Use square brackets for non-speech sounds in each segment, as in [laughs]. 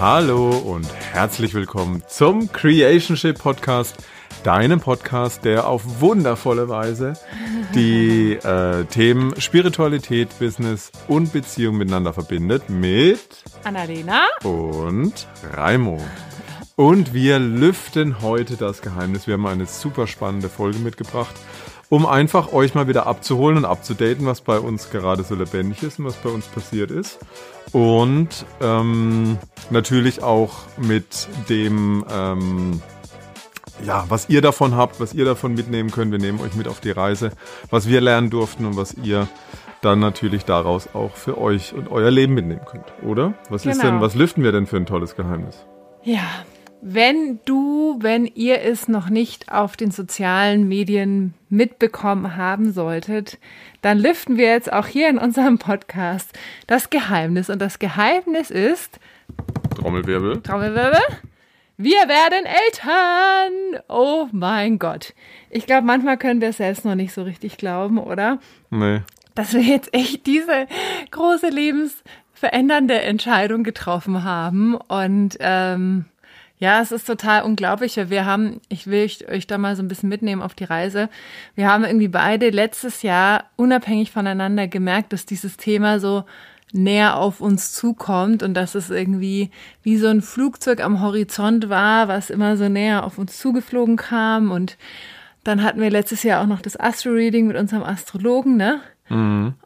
Hallo und herzlich willkommen zum Creationship Podcast, deinem Podcast, der auf wundervolle Weise die äh, Themen Spiritualität, Business und Beziehung miteinander verbindet mit Annalena und Raimo. Und wir lüften heute das Geheimnis. Wir haben eine super spannende Folge mitgebracht, um einfach euch mal wieder abzuholen und abzudaten, was bei uns gerade so lebendig ist und was bei uns passiert ist. Und ähm, natürlich auch mit dem, ähm, ja, was ihr davon habt, was ihr davon mitnehmen könnt. Wir nehmen euch mit auf die Reise, was wir lernen durften und was ihr dann natürlich daraus auch für euch und euer Leben mitnehmen könnt, oder? Was ist Genau. denn, was lüften wir denn für ein tolles Geheimnis? Ja, wenn du, wenn ihr es noch nicht auf den sozialen Medien mitbekommen haben solltet, dann lüften wir jetzt auch hier in unserem Podcast das Geheimnis. Und das Geheimnis ist, Trommelwirbel. Trommelwirbel, wir werden Eltern. Oh mein Gott. Ich glaube, manchmal können wir es selbst noch nicht so richtig glauben, oder? Nee. dass wir jetzt echt diese große lebensverändernde Entscheidung getroffen haben. Und ähm, ja, es ist total unglaublich, wir haben, ich will euch- euch da mal so ein bisschen mitnehmen auf die Reise. Wir haben irgendwie beide letztes Jahr unabhängig voneinander gemerkt, dass dieses Thema so näher auf uns zukommt und dass es irgendwie wie so ein Flugzeug am Horizont war, was immer so näher auf uns zugeflogen kam und dann hatten wir letztes Jahr auch noch das Astro-Reading mit unserem Astrologen, ne?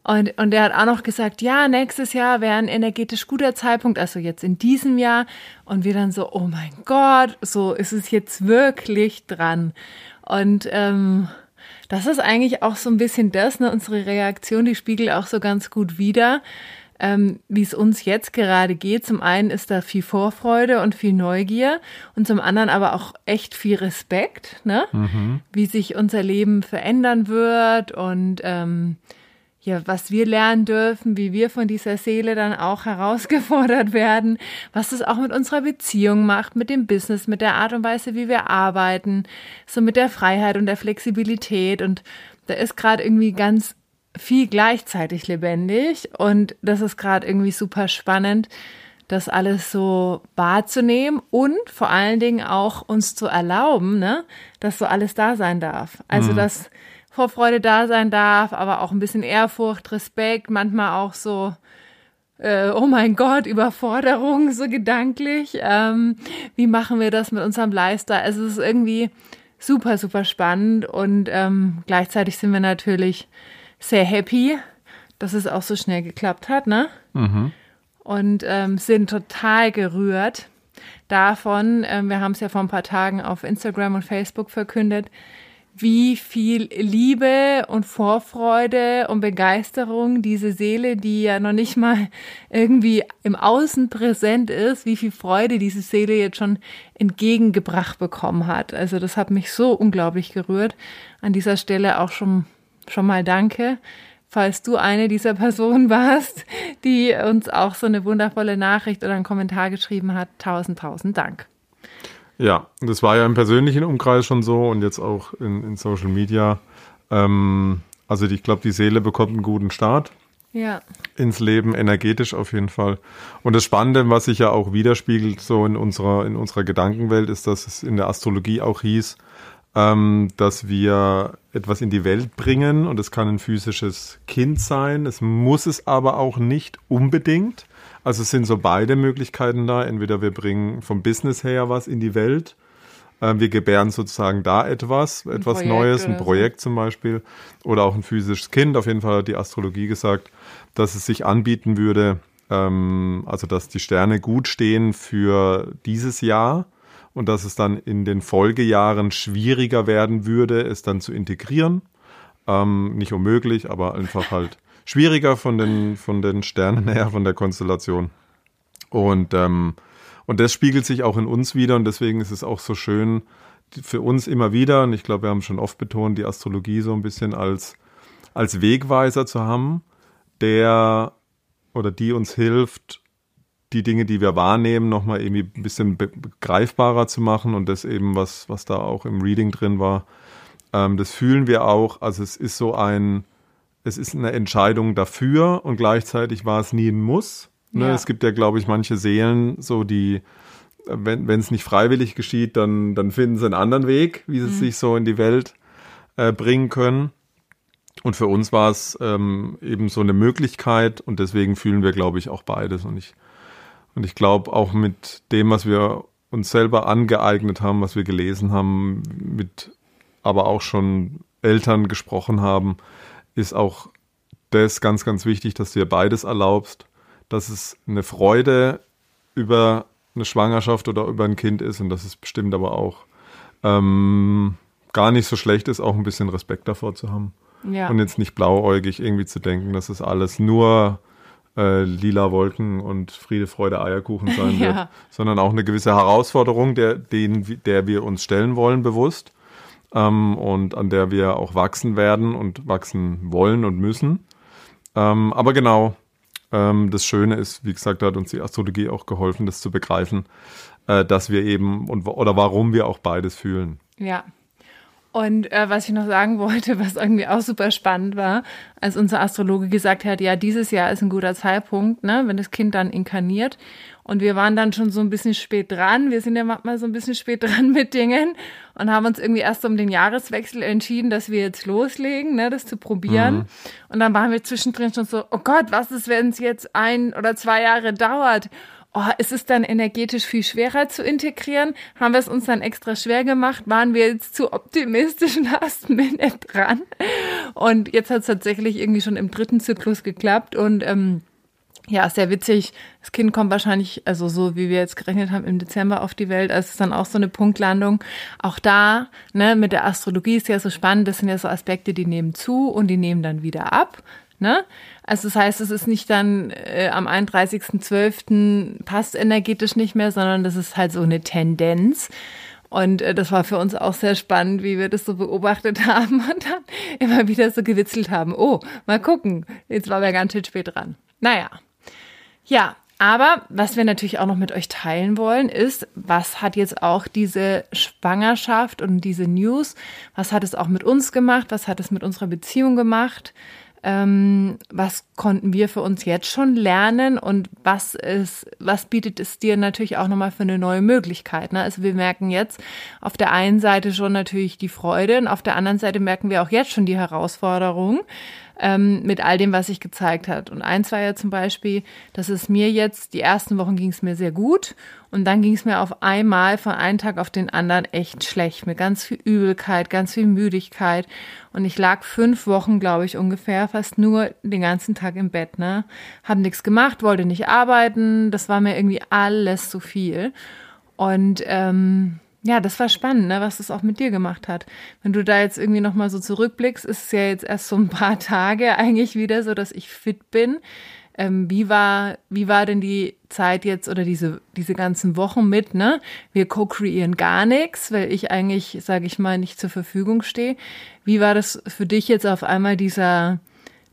Und, und der hat auch noch gesagt, ja, nächstes Jahr wäre ein energetisch guter Zeitpunkt, also jetzt in diesem Jahr. Und wir dann so, oh mein Gott, so ist es jetzt wirklich dran. Und ähm, das ist eigentlich auch so ein bisschen das, ne? Unsere Reaktion, die spiegelt auch so ganz gut wider, ähm, wie es uns jetzt gerade geht. Zum einen ist da viel Vorfreude und viel Neugier und zum anderen aber auch echt viel Respekt, ne? Wie sich unser Leben verändern wird und ähm, ja, was wir lernen dürfen, wie wir von dieser Seele dann auch herausgefordert werden, was das auch mit unserer Beziehung macht, mit dem Business, mit der Art und Weise, wie wir arbeiten, so mit der Freiheit und der Flexibilität. Und da ist gerade irgendwie ganz viel gleichzeitig lebendig und das ist gerade irgendwie super spannend, das alles so wahrzunehmen und vor allen Dingen auch uns zu erlauben, ne, dass so alles da sein darf. Also dass Vorfreude da sein darf, aber auch ein bisschen Ehrfurcht, Respekt, manchmal auch so, äh, oh mein Gott, Überforderung, so gedanklich. Ähm, wie machen wir das mit unserem Lifestyle? Also es ist irgendwie super, super spannend und ähm, gleichzeitig sind wir natürlich sehr happy, dass es auch so schnell geklappt hat, ne? Und ähm, sind total gerührt davon, ähm, wir haben es ja vor ein paar Tagen auf Instagram und Facebook verkündet, wie viel Liebe und Vorfreude und Begeisterung diese Seele, die ja noch nicht mal irgendwie im Außen präsent ist, wie viel Freude diese Seele jetzt schon entgegengebracht bekommen hat. Also das hat mich so unglaublich gerührt. An dieser Stelle auch schon, schon mal danke. Falls du eine dieser Personen [laughs] warst, die uns auch so eine wundervolle Nachricht oder einen Kommentar geschrieben hat, tausend, tausend Dank. Ja, das war ja im persönlichen Umkreis schon so und jetzt auch in, in Social Media. Ähm, also ich glaube, die Seele bekommt einen guten Start Ja, ins Leben, energetisch auf jeden Fall. Und das Spannende, was sich ja auch widerspiegelt so in unserer, in unserer Gedankenwelt, ist, dass es in der Astrologie auch hieß, ähm, dass wir etwas in die Welt bringen und es kann ein physisches Kind sein. Es muss es aber auch nicht unbedingt. Also es sind so beide Möglichkeiten da. Entweder wir bringen vom Business her was in die Welt. Ähm, wir gebären sozusagen da etwas, etwas Projekt Neues, ein oder so. Projekt zum Beispiel. Oder auch ein physisches Kind. Auf jeden Fall hat die Astrologie gesagt, dass es sich anbieten würde, ähm, also dass die Sterne gut stehen für dieses Jahr und dass es dann in den Folgejahren schwieriger werden würde, es dann zu integrieren. Ähm, nicht unmöglich, aber einfach halt schwieriger von den, von den Sternen her, von der Konstellation. Und, ähm, und das spiegelt sich auch in uns wieder und deswegen ist es auch so schön für uns immer wieder, und ich glaube, wir haben schon oft betont, die Astrologie so ein bisschen als, als Wegweiser zu haben, der oder die uns hilft, die Dinge, die wir wahrnehmen, nochmal irgendwie ein bisschen be- begreifbarer zu machen und das eben, was, was da auch im Reading drin war, ähm, das fühlen wir auch. Also es ist so ein, es ist eine Entscheidung dafür und gleichzeitig war es nie ein Muss. Ne? Ja. Es gibt ja, glaube ich, manche Seelen, so die, wenn es nicht freiwillig geschieht, dann, dann finden sie einen anderen Weg, wie sie sich so in die Welt äh, bringen können. Und für uns war es ähm, eben so eine Möglichkeit und deswegen fühlen wir, glaube ich, auch beides. Und ich, und ich glaube auch mit dem, was wir uns selber angeeignet haben, was wir gelesen haben, mit aber auch schon Eltern gesprochen haben, ist auch das ganz, ganz wichtig, dass du dir beides erlaubst, dass es eine Freude über eine Schwangerschaft oder über ein Kind ist und dass es bestimmt aber auch ähm, gar nicht so schlecht ist, auch ein bisschen Respekt davor zu haben. Ja. Und jetzt nicht blauäugig irgendwie zu denken, dass es alles nur äh, lila Wolken und Friede, Freude, Eierkuchen sein [laughs] wird, Ja. sondern auch eine gewisse Herausforderung, der, den, der wir uns stellen wollen, bewusst ähm, und an der wir auch wachsen werden und wachsen wollen und müssen. Ähm, aber genau, ähm, das Schöne ist, wie gesagt, da hat uns die Astrologie auch geholfen, das zu begreifen, äh, dass wir eben und oder warum wir auch beides fühlen. Ja. Und äh, was ich noch sagen wollte, was irgendwie auch super spannend war, als unser Astrologe gesagt hat, ja, dieses Jahr ist ein guter Zeitpunkt, ne, wenn das Kind dann inkarniert. Und wir waren dann schon so ein bisschen spät dran. Wir sind ja manchmal so ein bisschen spät dran [laughs] mit Dingen und haben uns irgendwie erst um den Jahreswechsel entschieden, dass wir jetzt loslegen, ne, das zu probieren. Und dann waren wir zwischendrin schon so, oh Gott, was ist, wenn es jetzt ein oder zwei Jahre dauert? Oh, ist es dann energetisch viel schwerer zu integrieren? Haben wir es uns dann extra schwer gemacht? Waren wir jetzt zu optimistisch last [laughs] minute dran? Und jetzt hat es tatsächlich irgendwie schon im dritten Zyklus geklappt und ähm, ja, sehr witzig. Das Kind kommt wahrscheinlich, also so wie wir jetzt gerechnet haben, im Dezember auf die Welt. Also es ist dann auch so eine Punktlandung. Auch da, ne, mit der Astrologie ist ja so spannend. Das sind ja so Aspekte, die nehmen zu und die nehmen dann wieder ab. Ne? Also das heißt, es ist nicht dann äh, am 31.12. passt energetisch nicht mehr, sondern das ist halt so eine Tendenz. Und äh, das war für uns auch sehr spannend, wie wir das so beobachtet [laughs] haben und dann immer wieder so gewitzelt haben. Oh, mal gucken, jetzt waren wir ganz schön spät dran. Naja, ja, aber was wir natürlich auch noch mit euch teilen wollen, ist, was hat jetzt auch diese Schwangerschaft und diese News, was hat es auch mit uns gemacht, was hat es mit unserer Beziehung gemacht, ähm, was konnten wir für uns jetzt schon lernen und was ist, was bietet es dir natürlich auch nochmal für eine neue Möglichkeit. Ne? Also wir merken jetzt auf der einen Seite schon natürlich die Freude und auf der anderen Seite merken wir auch jetzt schon die Herausforderung ähm, mit all dem, was sich gezeigt hat. Und eins war ja zum Beispiel, dass es mir jetzt, die ersten Wochen ging es mir sehr gut und dann ging es mir auf einmal von einem Tag auf den anderen echt schlecht, mit ganz viel Übelkeit, ganz viel Müdigkeit. Und ich lag fünf Wochen, glaube ich, ungefähr, fast nur den ganzen Tag im Bett, ne? Hab nichts gemacht, wollte nicht arbeiten, das war mir irgendwie alles zu viel. Und ähm, ja, das war spannend, ne, was das auch mit dir gemacht hat. Wenn du da jetzt irgendwie nochmal so zurückblickst, ist es ja jetzt erst so ein paar [laughs] Tage eigentlich wieder so, dass ich fit bin. Ähm, wie war, wie war denn die Zeit jetzt oder diese, diese ganzen Wochen mit, ne? Wir co-kreieren gar nichts, weil ich eigentlich, sage ich mal, nicht zur Verfügung stehe. Wie war das für dich jetzt auf einmal dieser,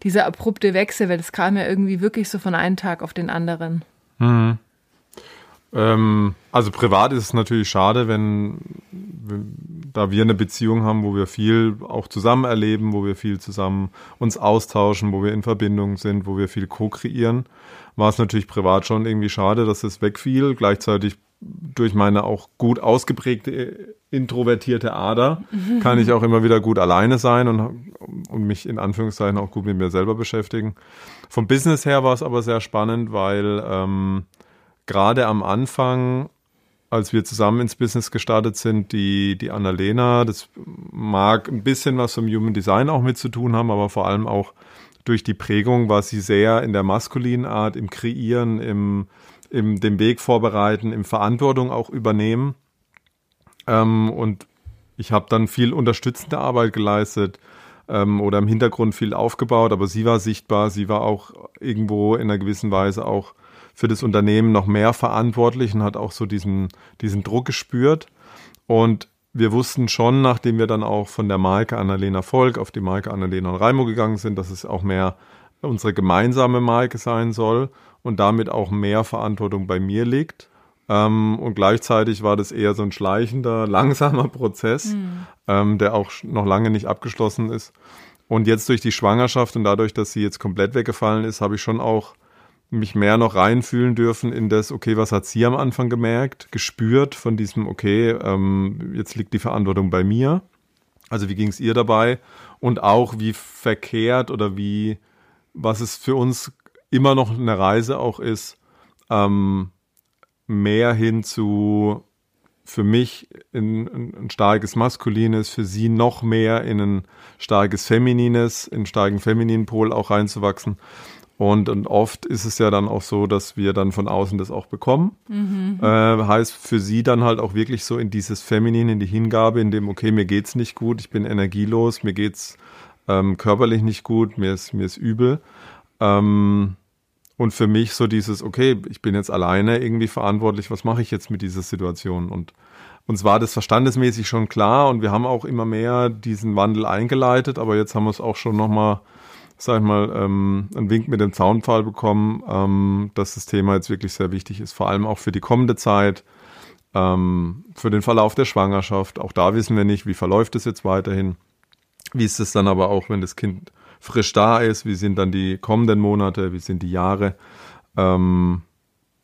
dieser abrupte Wechsel? Weil das kam ja irgendwie wirklich so von einem Tag auf den anderen. Mhm. Ähm, also privat ist es natürlich schade, wenn, wenn, da wir eine Beziehung haben, wo wir viel auch zusammen erleben, wo wir viel zusammen uns austauschen, wo wir in Verbindung sind, wo wir viel co-kreieren, war es natürlich privat schon irgendwie schade, dass es wegfiel. Gleichzeitig durch meine auch gut ausgeprägte introvertierte Ader [laughs] kann ich auch immer wieder gut alleine sein und, und mich in Anführungszeichen auch gut mit mir selber beschäftigen. Vom Business her war es aber sehr spannend, weil ähm, gerade am Anfang, als wir zusammen ins Business gestartet sind, die, die Annalena, das mag ein bisschen was vom Human Design auch mit zu tun haben, aber vor allem auch durch die Prägung war sie sehr in der maskulinen Art, im Kreieren, im, im dem Weg vorbereiten, im Verantwortung auch übernehmen. Ähm, und ich habe dann viel unterstützende Arbeit geleistet ähm, oder im Hintergrund viel aufgebaut, aber sie war sichtbar, sie war auch irgendwo in einer gewissen Weise auch für das Unternehmen noch mehr verantwortlich und hat auch so diesen, diesen Druck gespürt. Und wir wussten schon, nachdem wir dann auch von der Marke Annalena Volk auf die Marke Annalena und Raimo gegangen sind, dass es auch mehr unsere gemeinsame Marke sein soll und damit auch mehr Verantwortung bei mir liegt. Ähm, und gleichzeitig war das eher so ein schleichender, [laughs] langsamer Prozess, mhm. ähm, der auch noch lange nicht abgeschlossen ist. Und jetzt durch die Schwangerschaft und dadurch, dass sie jetzt komplett weggefallen ist, habe ich schon auch mich mehr noch reinfühlen dürfen in das, okay, was hat sie am Anfang gemerkt, gespürt von diesem, okay, ähm, jetzt liegt die Verantwortung bei mir. Also wie ging es ihr dabei? Und auch wie verkehrt oder wie, was es für uns immer noch eine Reise auch ist, ähm, mehr hin zu für mich in, in ein starkes Maskulines, für sie noch mehr in ein starkes Feminines, in einen starken femininen Pol auch reinzuwachsen. Und, und oft ist es ja dann auch so, dass wir dann von außen das auch bekommen. Mhm. Äh, heißt für sie dann halt auch wirklich so in dieses Feminin, in die Hingabe, in dem, okay, mir geht's nicht gut, ich bin energielos, mir geht's ähm, körperlich nicht gut, mir ist, mir ist übel. Ähm, und für mich so dieses, okay, ich bin jetzt alleine irgendwie verantwortlich, was mache ich jetzt mit dieser Situation? Und uns war das verstandesmäßig schon klar und wir haben auch immer mehr diesen Wandel eingeleitet, aber jetzt haben wir es auch schon nochmal, sag ich mal, ähm, einen Wink mit dem Zaunpfahl bekommen, ähm, dass das Thema jetzt wirklich sehr wichtig ist, vor allem auch für die kommende Zeit, ähm, für den Verlauf der Schwangerschaft. Auch da wissen wir nicht, wie verläuft es jetzt weiterhin. Wie ist es dann aber auch, wenn das Kind frisch da ist, wie sind dann die kommenden Monate, wie sind die Jahre. Ähm,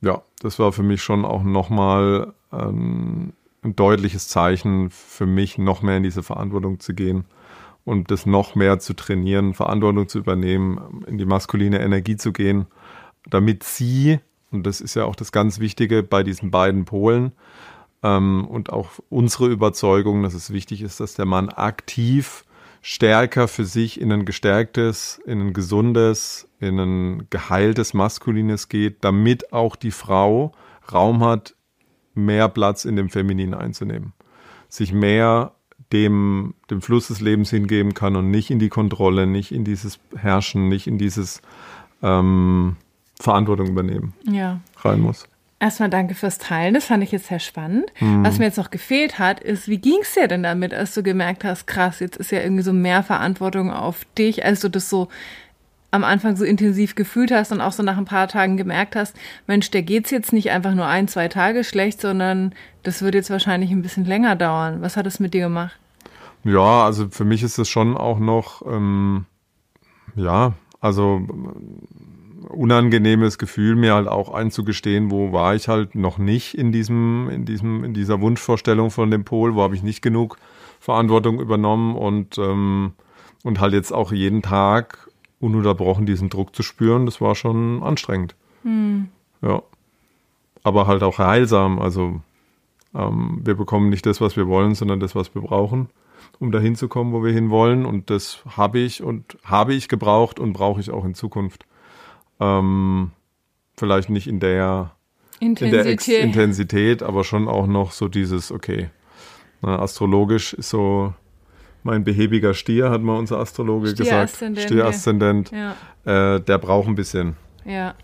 ja, das war für mich schon auch nochmal ähm, ein deutliches Zeichen für mich, noch mehr in diese Verantwortung zu gehen und das noch mehr zu trainieren, Verantwortung zu übernehmen, in die maskuline Energie zu gehen, damit sie, und das ist ja auch das ganz Wichtige bei diesen beiden Polen, ähm, und auch unsere Überzeugung, dass es wichtig ist, dass der Mann aktiv stärker für sich in ein gestärktes, in ein gesundes, in ein geheiltes Maskulines geht, damit auch die Frau Raum hat, mehr Platz in dem Femininen einzunehmen. Sich mehr dem, dem Fluss des Lebens hingeben kann und nicht in die Kontrolle, nicht in dieses Herrschen, nicht in dieses ähm, Verantwortung übernehmen ja. rein muss. Erstmal danke fürs Teilen, das fand ich jetzt sehr spannend. Mhm. Was mir jetzt noch gefehlt hat, ist, wie ging es dir denn damit, als du gemerkt hast, krass, jetzt ist ja irgendwie so mehr Verantwortung auf dich, als du das so am Anfang so intensiv gefühlt hast und auch so nach ein paar Tagen gemerkt hast, Mensch, der geht's jetzt nicht einfach nur ein, zwei Tage schlecht, sondern das wird jetzt wahrscheinlich ein bisschen länger dauern. Was hat es mit dir gemacht? Ja, also für mich ist es schon auch noch, ähm, ja, also unangenehmes Gefühl, mir halt auch einzugestehen, wo war ich halt noch nicht in diesem, in diesem, in dieser Wunschvorstellung von dem Pol, wo habe ich nicht genug Verantwortung übernommen und, ähm, und halt jetzt auch jeden Tag ununterbrochen diesen Druck zu spüren, das war schon anstrengend. Hm. Ja. Aber halt auch heilsam. Also ähm, wir bekommen nicht das, was wir wollen, sondern das, was wir brauchen, um dahin zu kommen, wo wir hinwollen. Und das habe ich und habe ich gebraucht und brauche ich auch in Zukunft. Ähm, vielleicht nicht in der Intensität. In der Intensität, aber schon auch noch so dieses, okay, na, astrologisch ist so mein behäbiger Stier, hat mal unser Astrologe gesagt. Stieraszendent. Ja. Äh, der braucht ein bisschen. Ja.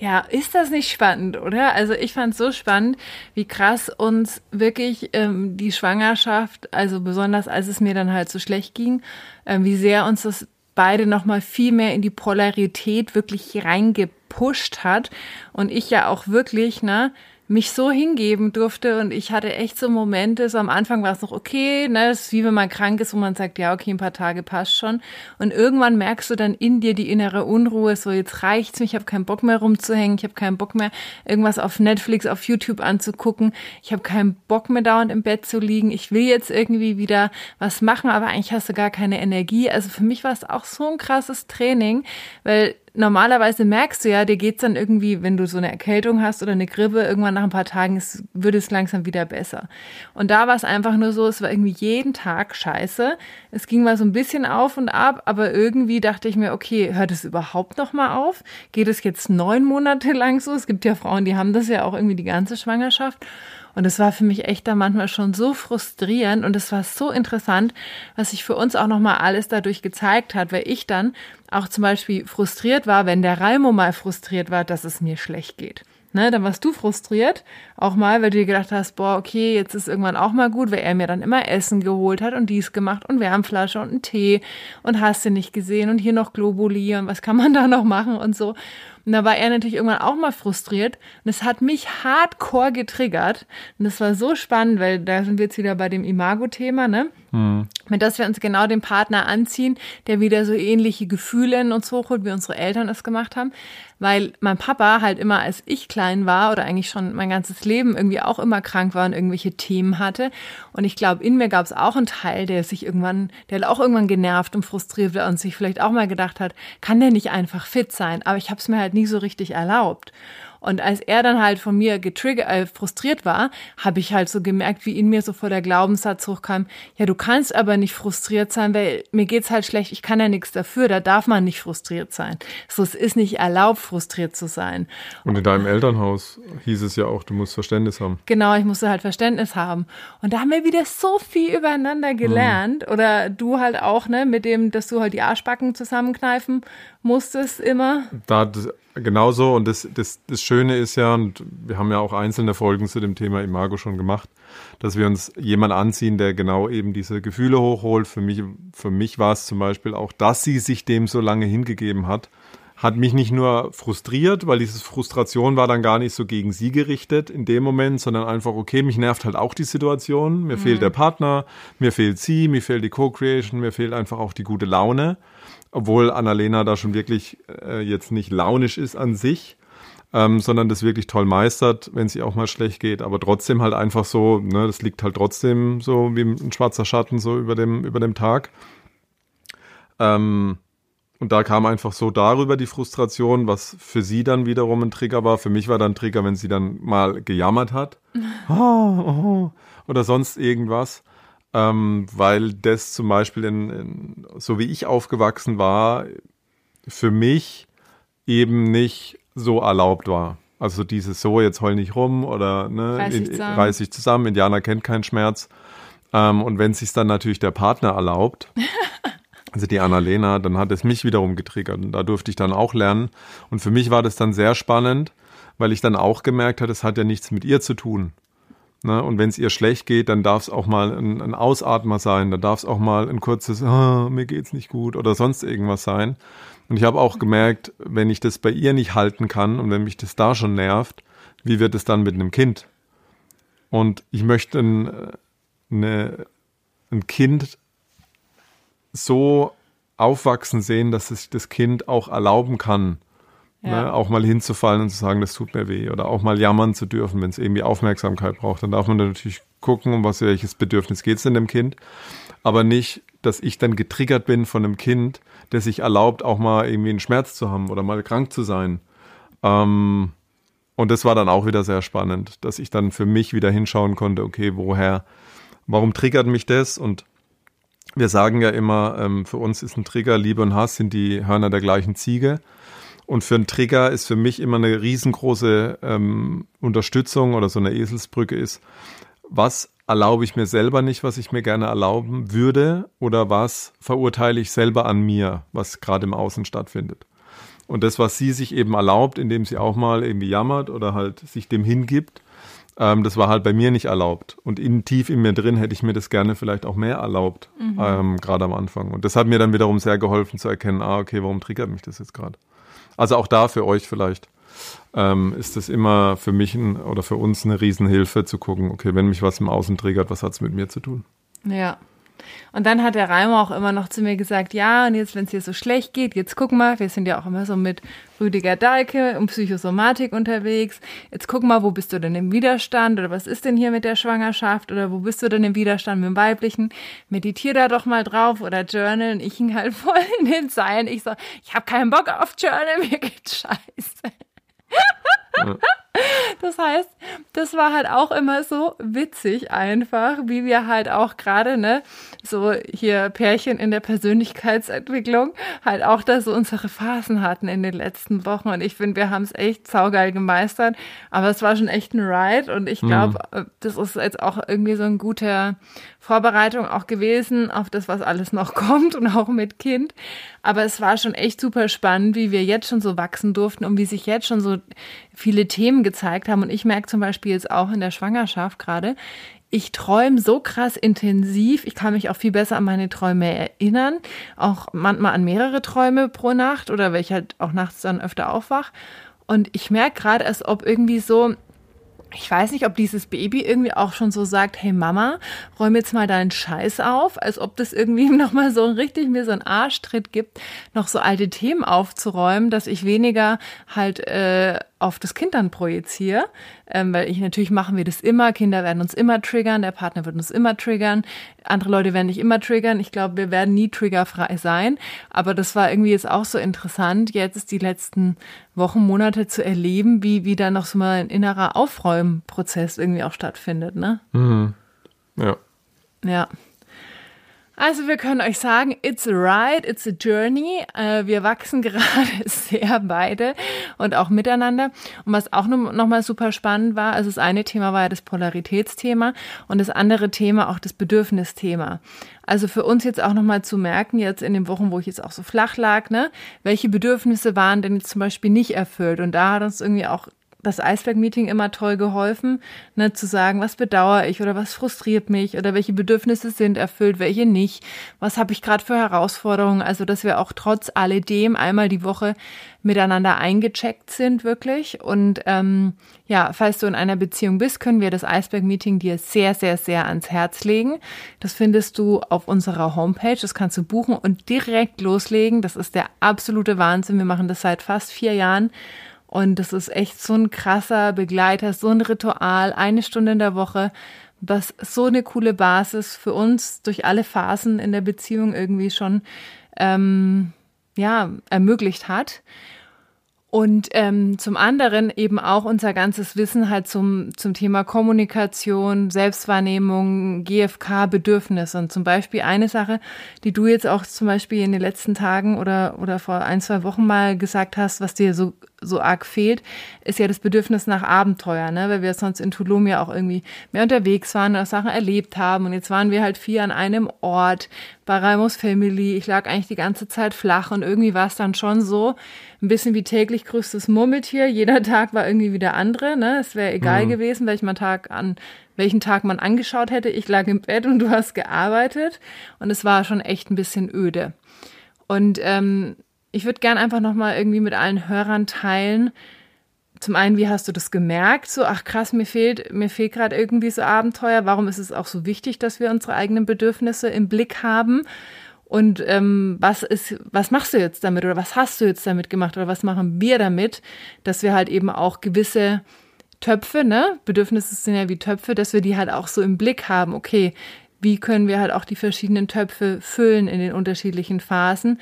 Ja, ist das nicht spannend, oder? Also ich fand es so spannend, wie krass uns wirklich ähm, die Schwangerschaft, also besonders als es mir dann halt so schlecht ging, äh, wie sehr uns das beide nochmal viel mehr in die Polarität wirklich reingepusht hat. Und ich ja auch wirklich, ne, mich so hingeben durfte und ich hatte echt so Momente, so am Anfang war es noch okay, ne, es ist wie wenn man krank ist, wo man sagt, ja, okay, ein paar Tage passt schon und irgendwann merkst du dann in dir die innere Unruhe, so jetzt reicht's mir, ich habe keinen Bock mehr rumzuhängen, ich habe keinen Bock mehr irgendwas auf Netflix, auf YouTube anzugucken, ich habe keinen Bock mehr dauernd im Bett zu liegen, ich will jetzt irgendwie wieder was machen, aber eigentlich hast du gar keine Energie. Also für mich war es auch so ein krasses Training, weil normalerweise merkst du ja, dir geht's dann irgendwie, wenn du so eine Erkältung hast oder eine Grippe, irgendwann nach ein paar Tagen ist, wird es langsam wieder besser. Und da war es einfach nur so, es war irgendwie jeden Tag scheiße. Es ging mal so ein bisschen auf und ab, aber irgendwie dachte ich mir, okay, hört es überhaupt noch mal auf? Geht es jetzt neun Monate lang so? Es gibt ja Frauen, die haben das ja auch irgendwie die ganze Schwangerschaft. Und es war für mich echt da manchmal schon so frustrierend und es war so interessant, was sich für uns auch nochmal alles dadurch gezeigt hat, weil ich dann auch zum Beispiel frustriert war, wenn der Raimo mal frustriert war, dass es mir schlecht geht. Ne, dann warst du frustriert, auch mal, weil du dir gedacht hast, boah, okay, jetzt ist irgendwann auch mal gut, weil er mir dann immer Essen geholt hat und dies gemacht und Wärmflasche und einen Tee und hast du nicht gesehen und hier noch Globuli und was kann man [laughs] da noch machen und so. Und da war er natürlich irgendwann auch mal frustriert. Und es hat mich hardcore getriggert. Und das war so spannend, weil da sind wir jetzt wieder bei dem Imago-Thema, ne? Mhm. Mit dass wir uns genau den Partner anziehen, der wieder so ähnliche Gefühle in uns hochholt, wie unsere Eltern es gemacht haben. Weil mein Papa halt immer, als ich klein war oder eigentlich schon mein ganzes Leben irgendwie auch immer krank war und irgendwelche Themen hatte. Und ich glaube, in mir gab es auch einen Teil, der sich irgendwann, der auch irgendwann genervt und frustriert war und sich vielleicht auch mal gedacht hat, kann der nicht einfach fit sein? Aber ich habe es mir halt nie so richtig erlaubt. Und als er dann halt von mir getriggert, äh, frustriert war, habe ich halt so gemerkt, wie in mir so vor der Glaubenssatz hochkam, ja, du kannst aber nicht frustriert sein, weil mir geht's halt schlecht, ich kann ja nichts dafür, da darf man nicht frustriert sein. So, es ist nicht erlaubt, frustriert zu sein. Und in deinem Elternhaus hieß es ja auch, du musst Verständnis haben. Genau, ich musste halt Verständnis haben. Und da haben wir wieder so viel übereinander gelernt. Mhm. Oder du halt auch, ne, mit dem, dass du halt die Arschbacken zusammenkneifen musstest immer. Da, genauso. Und das, das, das Schöne ist ja, und wir haben ja auch einzelne Folgen zu dem Thema Imago schon gemacht, dass wir uns jemand anziehen, der genau eben diese Gefühle hochholt. Für mich, für mich war es zum Beispiel auch, dass sie sich dem so lange hingegeben hat, hat mich nicht nur frustriert, weil diese Frustration war dann gar nicht so gegen sie gerichtet in dem Moment, sondern einfach, okay, mich nervt halt auch die Situation, mir mhm. fehlt der Partner, mir fehlt sie, mir fehlt die Co-Creation, mir fehlt einfach auch die gute Laune obwohl Annalena da schon wirklich äh, jetzt nicht launisch ist an sich, ähm, sondern das wirklich toll meistert, wenn sie auch mal schlecht geht, aber trotzdem halt einfach so, ne, das liegt halt trotzdem so wie ein schwarzer Schatten so über dem, über dem Tag. Ähm, und da kam einfach so darüber die Frustration, was für sie dann wiederum ein Trigger war. Für mich war dann ein Trigger, wenn sie dann mal gejammert hat. Oh, [laughs] oh, oder sonst irgendwas ähm, weil das zum Beispiel, in, in, so wie ich aufgewachsen war, für mich eben nicht so erlaubt war. Also dieses so, jetzt heul nicht rum oder ne, reiß dich zusammen. Reiß dich zusammen. Indianer kennt keinen Schmerz. Ähm, und wenn sich dann natürlich der Partner erlaubt, [laughs] also die Annalena, dann hat es mich wiederum getriggert und da durfte ich dann auch lernen. Und für mich war das dann sehr spannend, weil ich dann auch gemerkt habe, es hat ja nichts mit ihr zu tun. Ne? Und wenn es ihr schlecht geht, dann darf es auch mal ein, ein Ausatmer sein, dann darf es auch mal ein kurzes, oh, mir geht's nicht gut oder sonst irgendwas sein. Und ich habe auch gemerkt, wenn ich das bei ihr nicht halten kann und wenn mich das da schon nervt, wie wird es dann mit einem Kind? Und ich möchte ein, eine, ein Kind so aufwachsen sehen, dass sich das Kind auch erlauben kann, ja. Ne, auch mal hinzufallen und zu sagen, das tut mir weh. Oder auch mal jammern zu dürfen, wenn es irgendwie Aufmerksamkeit braucht. Dann darf man dann natürlich gucken, um was welches Bedürfnis geht es denn dem Kind. Aber nicht, dass ich dann getriggert bin von einem Kind, der sich erlaubt, auch mal irgendwie einen Schmerz zu haben oder mal krank zu sein. Ähm, und das war dann auch wieder sehr spannend, dass ich dann für mich wieder hinschauen konnte, okay, woher, warum triggert mich das? Und wir sagen ja immer, ähm, für uns ist ein Trigger, Liebe und Hass sind die Hörner der gleichen Ziege. Und für einen Trigger ist für mich immer eine riesengroße ähm, Unterstützung oder so eine Eselsbrücke ist, was erlaube ich mir selber nicht, was ich mir gerne erlauben würde oder was verurteile ich selber an mir, was gerade im Außen stattfindet. Und das, was sie sich eben erlaubt, indem sie auch mal irgendwie jammert oder halt sich dem hingibt, ähm, das war halt bei mir nicht erlaubt. Und in, tief in mir drin hätte ich mir das gerne vielleicht auch mehr erlaubt, mhm. ähm, gerade am Anfang. Und das hat mir dann wiederum sehr geholfen zu erkennen, ah, okay, warum triggert mich das jetzt gerade? Also auch da für euch vielleicht ähm, ist es immer für mich ein, oder für uns eine Riesenhilfe zu gucken, okay, wenn mich was im Außen triggert, was hat es mit mir zu tun? Ja. Und dann hat der Reimer auch immer noch zu mir gesagt, ja, und jetzt, wenn es dir so schlecht geht, jetzt guck mal, wir sind ja auch immer so mit Rüdiger Dahlke und Psychosomatik unterwegs. Jetzt guck mal, wo bist du denn im Widerstand oder was ist denn hier mit der Schwangerschaft oder wo bist du denn im Widerstand mit dem Weiblichen? Meditier da doch mal drauf oder journalen. Ich hing halt voll in den Zeilen. Ich so, ich habe keinen Bock auf Journal, [laughs] mir geht's scheiße. Ja. Das heißt, das war halt auch immer so witzig einfach, wie wir halt auch gerade, ne, so hier Pärchen in der Persönlichkeitsentwicklung halt auch da so unsere Phasen hatten in den letzten Wochen. Und ich finde, wir haben es echt saugeil gemeistert. Aber es war schon echt ein Ride und ich glaube, mhm. das ist jetzt auch irgendwie so ein guter Vorbereitung auch gewesen auf das, was alles noch [laughs] kommt und auch mit Kind. Aber es war schon echt super spannend, wie wir jetzt schon so wachsen durften und wie sich jetzt schon so viele Themen gezeigt haben. Und ich merke zum Beispiel jetzt auch in der Schwangerschaft gerade, ich träume so krass intensiv. Ich kann mich auch viel besser an meine Träume erinnern. Auch manchmal an mehrere Träume pro Nacht oder welche halt auch nachts dann öfter aufwach. Und ich merke gerade, als ob irgendwie so ich weiß nicht, ob dieses Baby irgendwie auch schon so sagt, hey Mama, räum jetzt mal deinen Scheiß auf, als ob das irgendwie [laughs] nochmal so richtig mir so einen Arschtritt gibt, noch so alte Themen aufzuräumen, dass ich weniger halt äh, auf das Kind dann projiziere, ähm, weil ich natürlich machen wir das immer, Kinder werden uns immer triggern, der Partner wird uns immer triggern, andere Leute werden nicht immer triggern, ich glaube, wir werden nie triggerfrei sein, aber das war irgendwie jetzt auch so interessant, jetzt die letzten Wochen, Monate zu erleben, wie, wie da noch so mal ein innerer Aufräumprozess irgendwie auch stattfindet, ne? Mhm. Ja. Ja. Also wir können euch sagen, it's a ride, it's a journey. Äh, wir wachsen [laughs] gerade sehr beide und auch miteinander. Und was auch nochmal super spannend war, also das eine Thema war ja das Polaritätsthema und das andere Thema auch das Bedürfnisthema. Also für uns jetzt auch nochmal zu merken, jetzt in den Wochen, wo ich jetzt auch so flach lag, ne, welche Bedürfnisse waren denn jetzt zum Beispiel nicht erfüllt? Und da hat uns irgendwie auch das Eisberg-Meeting immer toll geholfen, ne, zu sagen, was bedauere ich oder was frustriert mich oder welche Bedürfnisse sind erfüllt, welche nicht, was habe ich gerade für Herausforderungen, also dass wir auch trotz alledem einmal die Woche miteinander eingecheckt sind wirklich. Und ähm, ja, falls du in einer Beziehung bist, können wir das Eisberg-Meeting dir sehr, sehr, sehr ans Herz legen. Das findest du auf unserer Homepage, das kannst du buchen und direkt loslegen, das ist der absolute Wahnsinn, wir machen das seit fast vier Jahren und das ist echt so ein krasser Begleiter, so ein Ritual, eine Stunde in der Woche, was so eine coole Basis für uns durch alle Phasen in der Beziehung irgendwie schon ähm, ja ermöglicht hat. Und ähm, zum anderen eben auch unser ganzes Wissen halt zum, zum Thema Kommunikation, Selbstwahrnehmung, GFK, Bedürfnisse. Und zum Beispiel eine Sache, die du jetzt auch zum Beispiel in den letzten Tagen oder, oder vor ein, zwei Wochen mal gesagt hast, was dir so so arg fehlt, ist ja das Bedürfnis nach Abenteuer, ne? weil wir sonst in Tulum ja auch irgendwie mehr unterwegs waren und Sachen erlebt haben. Und jetzt waren wir halt vier an einem Ort bei Raimos Family. Ich lag eigentlich die ganze Zeit flach und irgendwie war es dann schon so ein bisschen wie täglich grüßtes Murmeltier. Jeder Tag war irgendwie wie der andere. Ne? Es wäre egal mhm. gewesen, welchen Tag an welchen Tag man angeschaut hätte. Ich lag im Bett und du hast gearbeitet und es war schon echt ein bisschen öde. Und ähm, ich würde gern einfach nochmal irgendwie mit allen Hörern teilen. Zum einen, wie hast du das gemerkt? So, ach krass, mir fehlt, mir fehlt gerade irgendwie so Abenteuer. Warum ist es auch so wichtig, dass wir unsere eigenen Bedürfnisse im Blick haben? Und ähm, was ist, was machst du jetzt damit oder was hast du jetzt damit gemacht oder was machen wir damit, dass wir halt eben auch gewisse Töpfe, ne, Bedürfnisse sind ja wie Töpfe, dass wir die halt auch so im Blick haben. Okay, wie können wir halt auch die verschiedenen Töpfe füllen in den unterschiedlichen Phasen?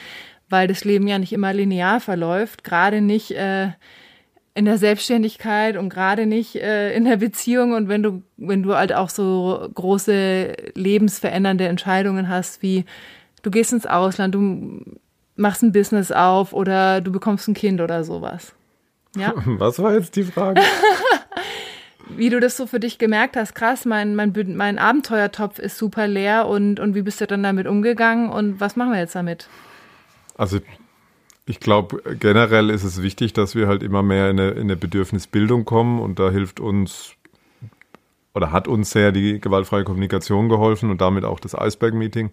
Weil das Leben ja nicht immer linear verläuft, gerade nicht äh, in der Selbstständigkeit und gerade nicht äh, in der Beziehung und wenn du wenn du halt auch so große lebensverändernde Entscheidungen hast wie du gehst ins Ausland, du machst ein Business auf oder du bekommst ein Kind oder sowas. Ja? [laughs] Was war jetzt die Frage? [laughs] wie du das so für dich gemerkt hast, krass, mein, mein, mein Abenteuertopf ist super leer und, und wie bist du dann damit umgegangen und was machen wir jetzt damit? Also ich glaube, generell ist es wichtig, dass wir halt immer mehr in eine, in eine Bedürfnisbildung kommen und da hilft uns oder hat uns sehr die gewaltfreie Kommunikation geholfen und damit auch das Eisberg-Meeting,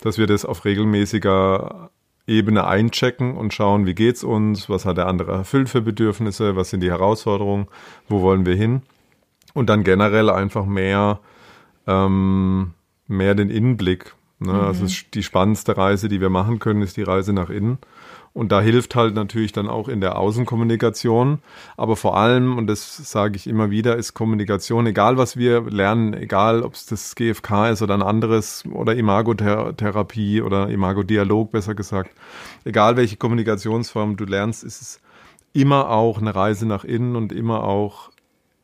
dass wir das auf regelmäßiger Ebene einchecken und schauen, wie geht's uns, was hat der andere erfüllt für Bedürfnisse, was sind die Herausforderungen, wo wollen wir hin? Und dann generell einfach mehr, ähm, mehr den Innenblick Ne? Mhm. Also die spannendste Reise, die wir machen können, ist die Reise nach innen. Und da hilft halt natürlich dann auch in der Außenkommunikation. Aber vor allem, und das sage ich immer wieder, ist Kommunikation, egal was wir lernen, egal ob es das GFK ist oder ein anderes oder Imagotherapie oder Imagodialog besser gesagt, egal welche Kommunikationsform du lernst, ist es immer auch eine Reise nach innen und immer auch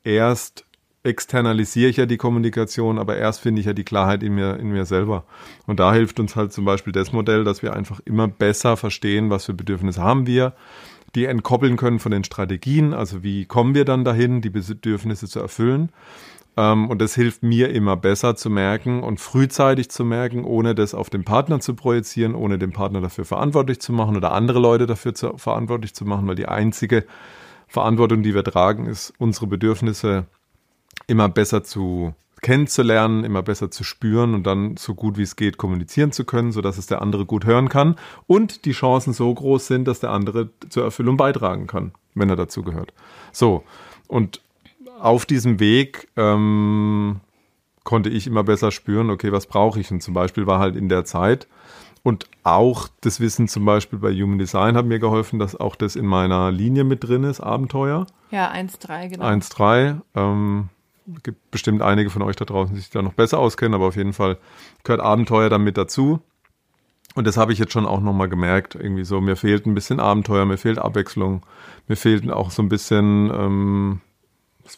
erst externalisiere ich ja die Kommunikation, aber erst finde ich ja die Klarheit in mir, in mir selber. Und da hilft uns halt zum Beispiel das Modell, dass wir einfach immer besser verstehen, was für Bedürfnisse haben wir, die entkoppeln können von den Strategien, also wie kommen wir dann dahin, die Bedürfnisse zu erfüllen. Ähm, und das hilft mir immer besser zu merken und frühzeitig zu merken, ohne das auf den Partner zu projizieren, ohne den Partner dafür verantwortlich zu machen oder andere Leute dafür zu, verantwortlich zu machen, weil die einzige Verantwortung, die wir tragen, ist, unsere Bedürfnisse immer besser zu kennenzulernen, immer besser zu spüren und dann so gut wie es geht kommunizieren zu können, sodass es der andere gut hören kann und die Chancen so groß sind, dass der andere zur Erfüllung beitragen kann, wenn er dazu gehört. So, und auf diesem Weg ähm, konnte ich immer besser spüren, okay, was brauche ich? Und zum Beispiel war halt in der Zeit und auch das Wissen zum Beispiel bei Human Design hat mir geholfen, dass auch das in meiner Linie mit drin ist, Abenteuer. Ja, 1.3, genau. 1.3. Ähm, gibt bestimmt einige von euch da draußen, die sich da noch besser auskennen, aber auf jeden Fall gehört Abenteuer dann mit dazu. Und das habe ich jetzt schon auch nochmal gemerkt. Irgendwie so, mir fehlt ein bisschen Abenteuer, mir fehlt Abwechslung, mir fehlt auch so ein bisschen, ähm,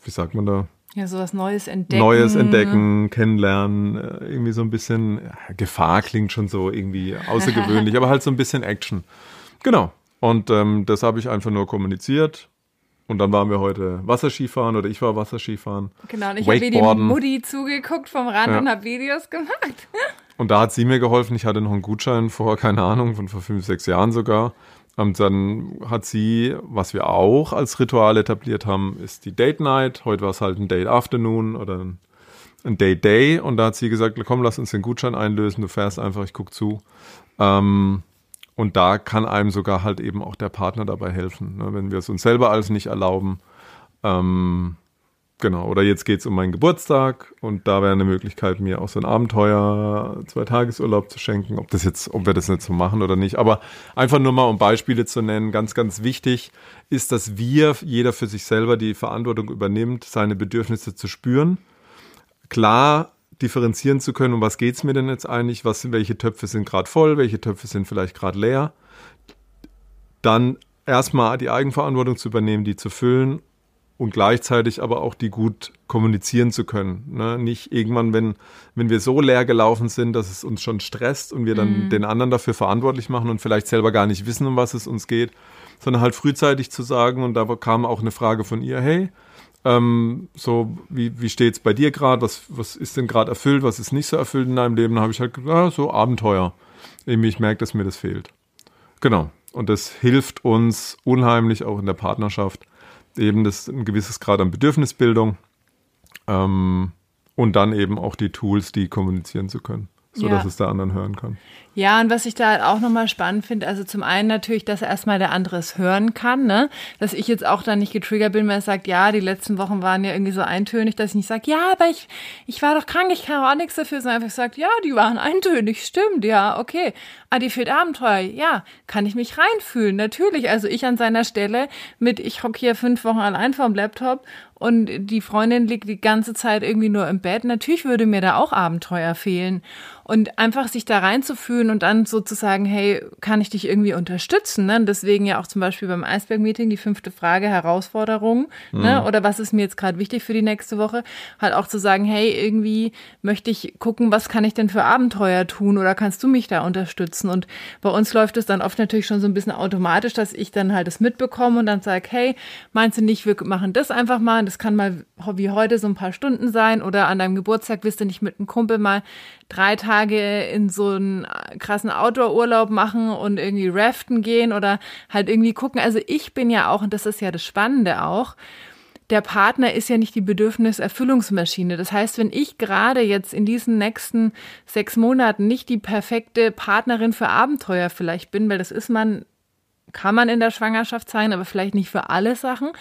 wie sagt man da? Ja, so was Neues entdecken. Neues entdecken, kennenlernen, äh, irgendwie so ein bisschen, ja, Gefahr klingt schon so irgendwie außergewöhnlich, [laughs] aber halt so ein bisschen Action. Genau. Und ähm, das habe ich einfach nur kommuniziert. Und dann waren wir heute Wasserskifahren oder ich war Wasserskifahren. Genau, und ich habe die Mutti zugeguckt vom Rand ja. und habe Videos gemacht. [laughs] Und da hat sie mir geholfen. Ich hatte noch einen Gutschein vor, keine Ahnung, von vor fünf, sechs Jahren sogar. Und dann hat sie, was wir auch als Ritual etabliert haben, ist die Date Night. Heute war es halt ein Date Afternoon oder ein Date Day. Und da hat sie gesagt, komm, lass uns den Gutschein einlösen. Du fährst einfach, ich guck zu. Ähm, und da kann einem sogar halt eben auch der Partner dabei helfen, ne, wenn wir es uns selber alles nicht erlauben. Ähm, genau, oder jetzt geht es um meinen Geburtstag und da wäre eine Möglichkeit, mir auch so ein Abenteuer, zwei Tagesurlaub zu schenken, ob das jetzt, ob wir das nicht so machen oder nicht. Aber einfach nur mal, um Beispiele zu nennen, ganz, ganz wichtig ist, dass wir, jeder für sich selber die Verantwortung übernimmt, seine Bedürfnisse zu spüren. Klar differenzieren zu können, um was geht es mir denn jetzt eigentlich, was, welche Töpfe sind gerade voll, welche Töpfe sind vielleicht gerade leer. Dann erstmal die Eigenverantwortung zu übernehmen, die zu füllen und gleichzeitig aber auch die gut kommunizieren zu können. Ne? Nicht irgendwann, wenn, wenn wir so leer gelaufen sind, dass es uns schon stresst und wir dann mhm. den anderen dafür verantwortlich machen und vielleicht selber gar nicht wissen, um was es uns geht, sondern halt frühzeitig zu sagen, und da kam auch eine Frage von ihr, hey, ähm, so, wie, wie steht es bei dir gerade? Was, was ist denn gerade erfüllt? Was ist nicht so erfüllt in deinem Leben? Da habe ich halt gesagt, ah, so Abenteuer. Irgendwie, ich merke, dass mir das fehlt. Genau. Und das hilft uns unheimlich auch in der Partnerschaft. Eben das ein gewisses Grad an Bedürfnisbildung. Ähm, und dann eben auch die Tools, die kommunizieren zu können, sodass ja. es der anderen hören kann. Ja, und was ich da halt auch nochmal spannend finde, also zum einen natürlich, dass erstmal der andere es hören kann, ne? Dass ich jetzt auch da nicht getriggert bin, wenn er sagt, ja, die letzten Wochen waren ja irgendwie so eintönig, dass ich nicht sage, ja, aber ich, ich war doch krank, ich kann auch nichts dafür, sondern einfach sagt, ja, die waren eintönig, stimmt, ja, okay. Ah, die fehlt Abenteuer, ja, kann ich mich reinfühlen, natürlich. Also ich an seiner Stelle mit, ich hocke hier fünf Wochen allein vorm Laptop und die Freundin liegt die ganze Zeit irgendwie nur im Bett. Natürlich würde mir da auch Abenteuer fehlen. Und einfach sich da reinzufühlen und dann sozusagen, hey, kann ich dich irgendwie unterstützen? Ne? deswegen ja auch zum Beispiel beim Eisberg-Meeting die fünfte Frage, Herausforderung, ne? mhm. ne? oder was ist mir jetzt gerade wichtig für die nächste Woche? Halt auch zu sagen, hey, irgendwie möchte ich gucken, was kann ich denn für Abenteuer tun oder kannst du mich da unterstützen? Und bei uns läuft es dann oft natürlich schon so ein bisschen automatisch, dass ich dann halt das mitbekomme und dann sage, hey, meinst du nicht, wir machen das einfach mal? Das kann mal wie heute so ein paar Stunden sein oder an deinem Geburtstag wirst du nicht mit einem Kumpel mal drei Tage in so einen krassen Outdoor-Urlaub machen und irgendwie raften gehen oder halt irgendwie gucken. Also ich bin ja auch, und das ist ja das Spannende auch, der Partner ist ja nicht die Bedürfniserfüllungsmaschine. Das heißt, wenn ich gerade jetzt in diesen nächsten sechs Monaten nicht die perfekte Partnerin für Abenteuer vielleicht bin, weil das ist man, kann man in der Schwangerschaft sein, aber vielleicht nicht für alle Sachen,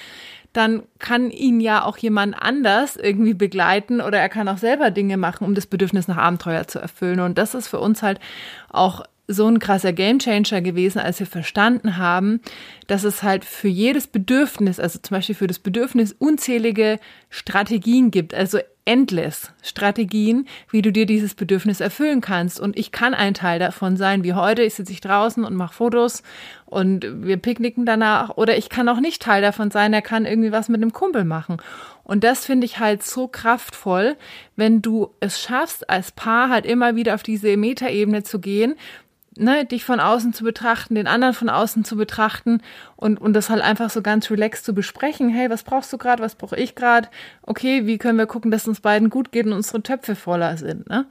dann kann ihn ja auch jemand anders irgendwie begleiten oder er kann auch selber Dinge machen, um das Bedürfnis nach Abenteuer zu erfüllen. Und das ist für uns halt auch so ein krasser Gamechanger gewesen, als wir verstanden haben, dass es halt für jedes Bedürfnis, also zum Beispiel für das Bedürfnis unzählige Strategien gibt, also endless Strategien, wie du dir dieses Bedürfnis erfüllen kannst. Und ich kann ein Teil davon sein, wie heute, ich sitze ich draußen und mache Fotos und wir picknicken danach. Oder ich kann auch nicht Teil davon sein, er kann irgendwie was mit einem Kumpel machen. Und das finde ich halt so kraftvoll, wenn du es schaffst, als Paar halt immer wieder auf diese Metaebene zu gehen, ne, dich von außen zu betrachten, den anderen von außen zu betrachten und, und das halt einfach so ganz relaxed zu besprechen. Hey, was brauchst du gerade? Was brauche ich gerade? Okay, wie können wir gucken, dass uns beiden gut geht und unsere Töpfe voller sind? Ne?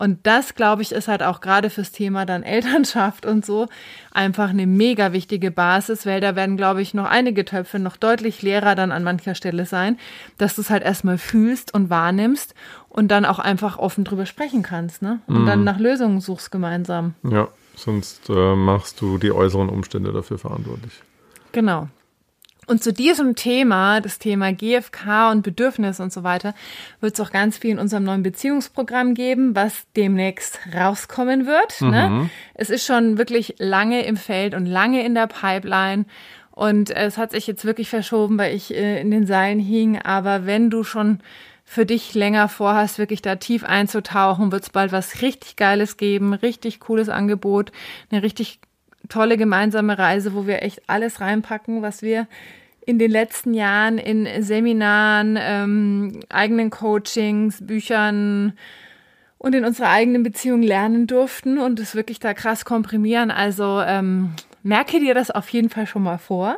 Und das, glaube ich, ist halt auch gerade fürs Thema dann [laughs] Elternschaft und so einfach eine mega wichtige Basis, weil da werden, glaube ich, noch einige Töpfe noch deutlich leerer dann an mancher Stelle sein, dass du es halt erstmal fühlst und wahrnimmst und dann auch einfach offen drüber sprechen kannst, ne? Und mm. dann nach Lösungen suchst gemeinsam. Ja, sonst äh, machst du die äußeren Umstände dafür verantwortlich. Genau. Und zu diesem Thema, das Thema GFK und Bedürfnis und so weiter, wird es auch ganz viel in unserem neuen Beziehungsprogramm geben, was demnächst rauskommen wird. Ne? Mhm. Ne? Es ist schon wirklich lange im Feld und lange in der Pipeline. Und es hat sich jetzt wirklich verschoben, weil ich äh, in den Seilen hing. Aber wenn du schon für dich länger vorhast, wirklich da tief einzutauchen, wird es bald was richtig Geiles geben, richtig cooles Angebot, eine richtig tolle gemeinsame Reise, wo wir echt alles reinpacken, was wir in den letzten Jahren in Seminaren, ähm, eigenen Coachings, Büchern und in unserer eigenen Beziehung lernen durften und es wirklich da krass komprimieren. Also ähm, merke dir das auf jeden Fall schon mal vor.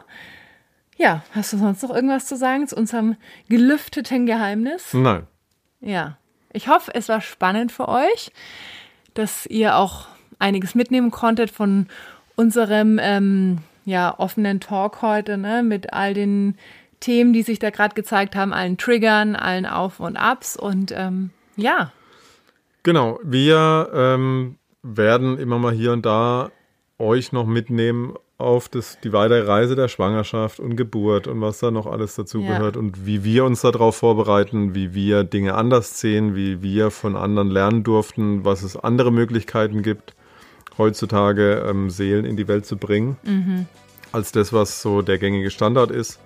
Ja, hast du sonst noch irgendwas zu sagen zu unserem gelüfteten Geheimnis? Nein. Ja, ich hoffe, es war spannend für euch, dass ihr auch einiges mitnehmen konntet von unserem ähm, ja, offenen Talk heute, ne, mit all den Themen, die sich da gerade gezeigt haben, allen Triggern, allen Auf und Abs und ähm, ja. Genau, wir ähm, werden immer mal hier und da euch noch mitnehmen auf das, die weitere Reise der Schwangerschaft und Geburt und was da noch alles dazu ja. gehört und wie wir uns darauf vorbereiten, wie wir Dinge anders sehen, wie wir von anderen lernen durften, was es andere Möglichkeiten gibt heutzutage ähm, Seelen in die Welt zu bringen, mhm. als das, was so der gängige Standard ist.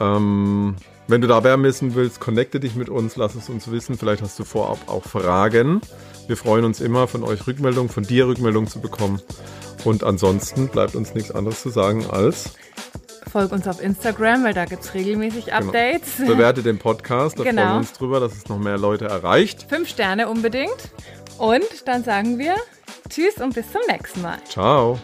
Ähm, wenn du dabei wissen willst, connecte dich mit uns, lass es uns wissen. Vielleicht hast du vorab auch Fragen. Wir freuen uns immer, von euch Rückmeldungen, von dir Rückmeldungen zu bekommen. Und ansonsten bleibt uns nichts anderes zu sagen als Folg uns auf Instagram, weil da gibt es regelmäßig genau. Updates. Genau. Bewerte den Podcast, da genau. freuen wir uns drüber, dass es noch mehr Leute erreicht. Fünf Sterne unbedingt. Und dann sagen wir Tschüss und bis zum nächsten Mal. Ciao.